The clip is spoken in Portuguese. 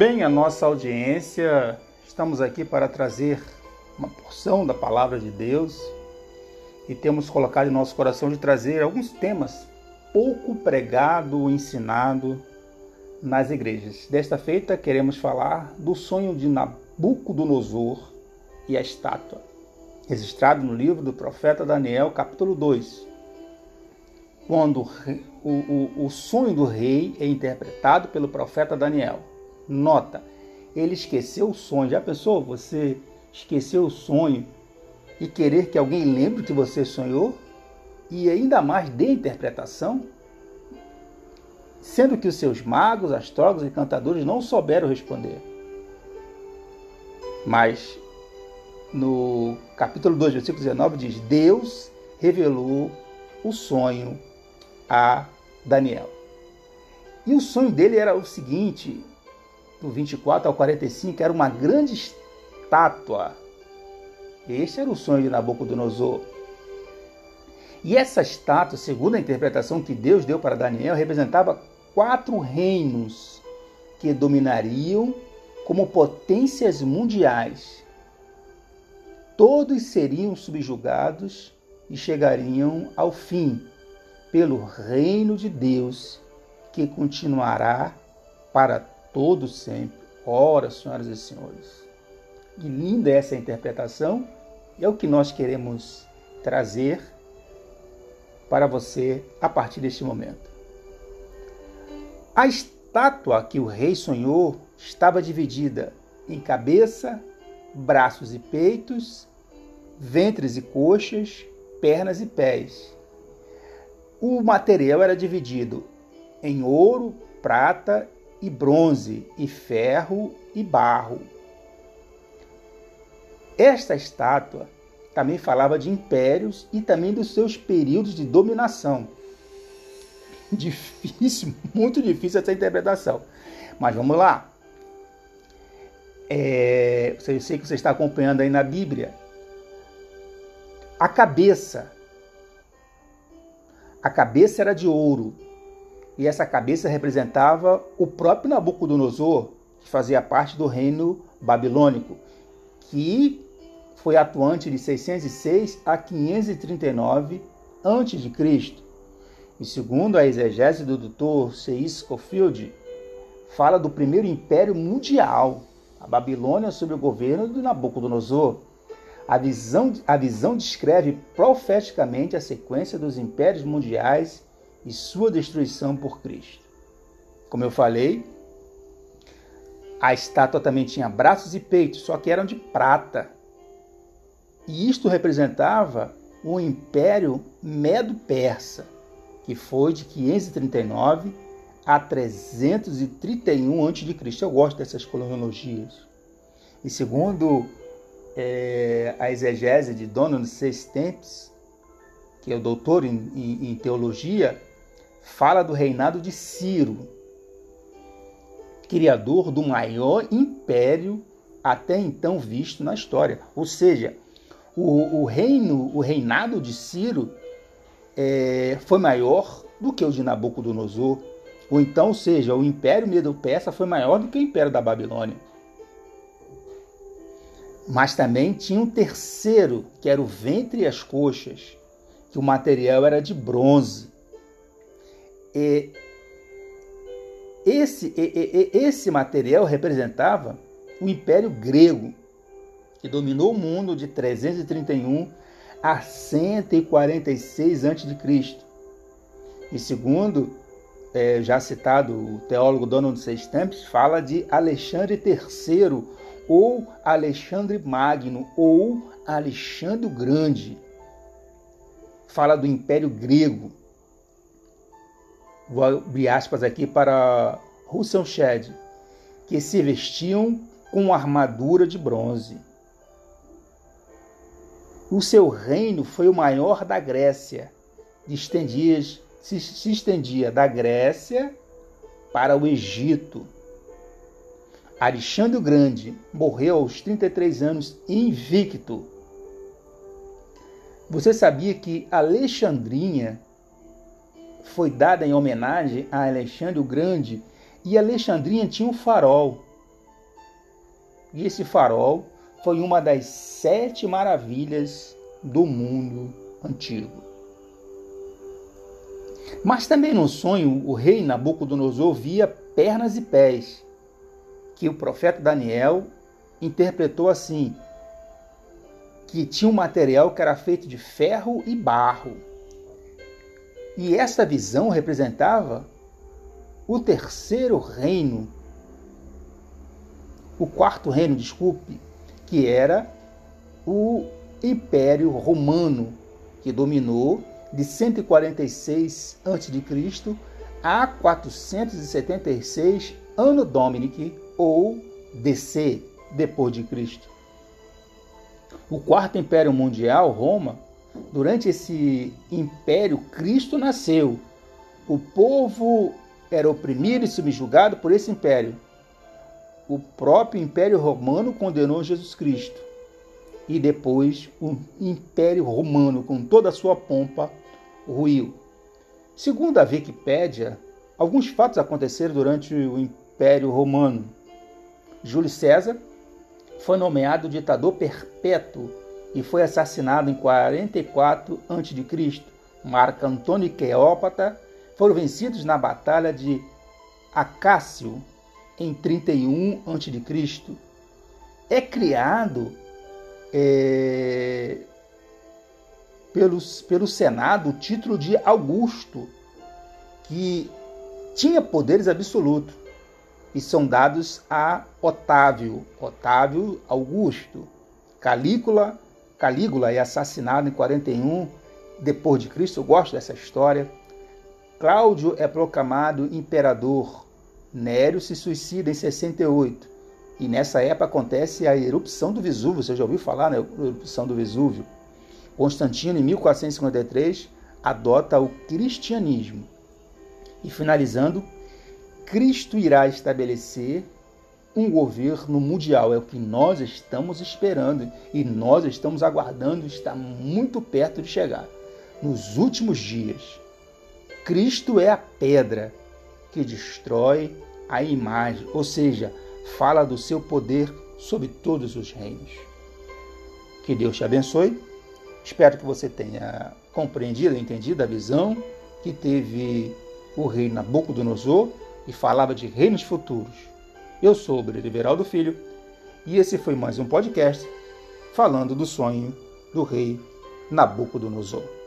Bem, a nossa audiência, estamos aqui para trazer uma porção da palavra de Deus e temos colocado em nosso coração de trazer alguns temas pouco pregado ou ensinado nas igrejas. Desta feita, queremos falar do sonho de Nabucodonosor e a estátua, registrado no livro do profeta Daniel, capítulo 2, quando o, o, o sonho do rei é interpretado pelo profeta Daniel. Nota, ele esqueceu o sonho. Já pensou você esqueceu o sonho e querer que alguém lembre que você sonhou? E ainda mais dê interpretação? Sendo que os seus magos, astrólogos e cantadores não souberam responder. Mas no capítulo 2, versículo 19 diz: Deus revelou o sonho a Daniel. E o sonho dele era o seguinte: do 24 ao 45, era uma grande estátua. Este era o sonho de Nabucodonosor. E essa estátua, segundo a interpretação que Deus deu para Daniel, representava quatro reinos que dominariam como potências mundiais. Todos seriam subjugados e chegariam ao fim pelo reino de Deus que continuará para todo sempre. Ora, senhoras e senhores. Que linda é essa interpretação. É o que nós queremos trazer para você a partir deste momento. A estátua que o rei sonhou estava dividida em cabeça, braços e peitos, ventres e coxas, pernas e pés. O material era dividido em ouro, prata e bronze, e ferro e barro. Esta estátua também falava de impérios e também dos seus períodos de dominação. Difícil, muito difícil essa interpretação. Mas vamos lá. É, eu sei que você está acompanhando aí na Bíblia. A cabeça. A cabeça era de ouro e essa cabeça representava o próprio Nabucodonosor, que fazia parte do reino babilônico, que foi atuante de 606 a 539 a.C. E segundo a exegese do Dr. C.I. Scofield, fala do primeiro império mundial, a Babilônia sob o governo de Nabucodonosor. A visão, a visão descreve profeticamente a sequência dos impérios mundiais e sua destruição por Cristo. Como eu falei, a estátua também tinha braços e peitos, só que eram de prata. E isto representava o Império Medo-Persa, que foi de 539 a 331 a.C. Eu gosto dessas cronologias. E segundo é, a exegese de Donald C. Stamps, que é o doutor em, em, em teologia, fala do reinado de Ciro, criador do maior império até então visto na história. Ou seja, o, o reino, o reinado de Ciro é, foi maior do que o de Nabucodonosor. Ou então, ou seja, o império medo-persa foi maior do que o império da Babilônia. Mas também tinha um terceiro, que era o ventre e as coxas, que o material era de bronze. E esse, e, e, esse material representava o Império Grego, que dominou o mundo de 331 a 146 a.C. E segundo é, já citado o teólogo Donald C. Stamps, fala de Alexandre III, ou Alexandre Magno, ou Alexandre o Grande. Fala do Império Grego vou abrir aspas aqui para Russell Shedd, que se vestiam com armadura de bronze. O seu reino foi o maior da Grécia, estendia, se, se estendia da Grécia para o Egito. Alexandre o Grande morreu aos 33 anos invicto. Você sabia que Alexandrinha foi dada em homenagem a Alexandre o Grande e Alexandrinha tinha um farol E esse farol foi uma das sete maravilhas do mundo antigo. Mas também no sonho, o rei Nabucodonosor via pernas e pés, que o profeta Daniel interpretou assim: que tinha um material que era feito de ferro e barro. E essa visão representava o terceiro reino, o quarto reino, desculpe, que era o Império Romano, que dominou de 146 a.C. a 476 Ano Dominic ou DC, depois de Cristo. O quarto império mundial, Roma, durante esse império Cristo nasceu. O povo era oprimido e subjugado por esse império. O próprio Império Romano condenou Jesus Cristo. E depois o Império Romano, com toda a sua pompa, ruiu. Segundo a Wikipédia, alguns fatos aconteceram durante o Império Romano. Júlio César foi nomeado ditador perpétuo e foi assassinado em 44 a.C. Marco Antônio e Cleópatra foram vencidos na Batalha de Acácio em 31 a.C. É criado é, pelos, pelo Senado o título de Augusto, que tinha poderes absolutos, e são dados a Otávio, Otávio Augusto. Calígula, Calígula é assassinado em 41 depois de Cristo. Eu gosto dessa história. Cláudio é proclamado imperador. Nério se suicida em 68. E nessa época acontece a erupção do Vesúvio. Você já ouviu falar na né? erupção do Vesúvio? Constantino, em 1453, adota o cristianismo. E finalizando, Cristo irá estabelecer um governo mundial. É o que nós estamos esperando e nós estamos aguardando, está muito perto de chegar. Nos últimos dias, Cristo é a pedra que destrói a imagem, ou seja, fala do seu poder sobre todos os reinos. Que Deus te abençoe Espero que você tenha compreendido, entendido a visão que teve o rei Nabucodonosor e falava de reinos futuros. Eu sou o Beriveraldo Filho e esse foi mais um podcast falando do sonho do rei Nabucodonosor.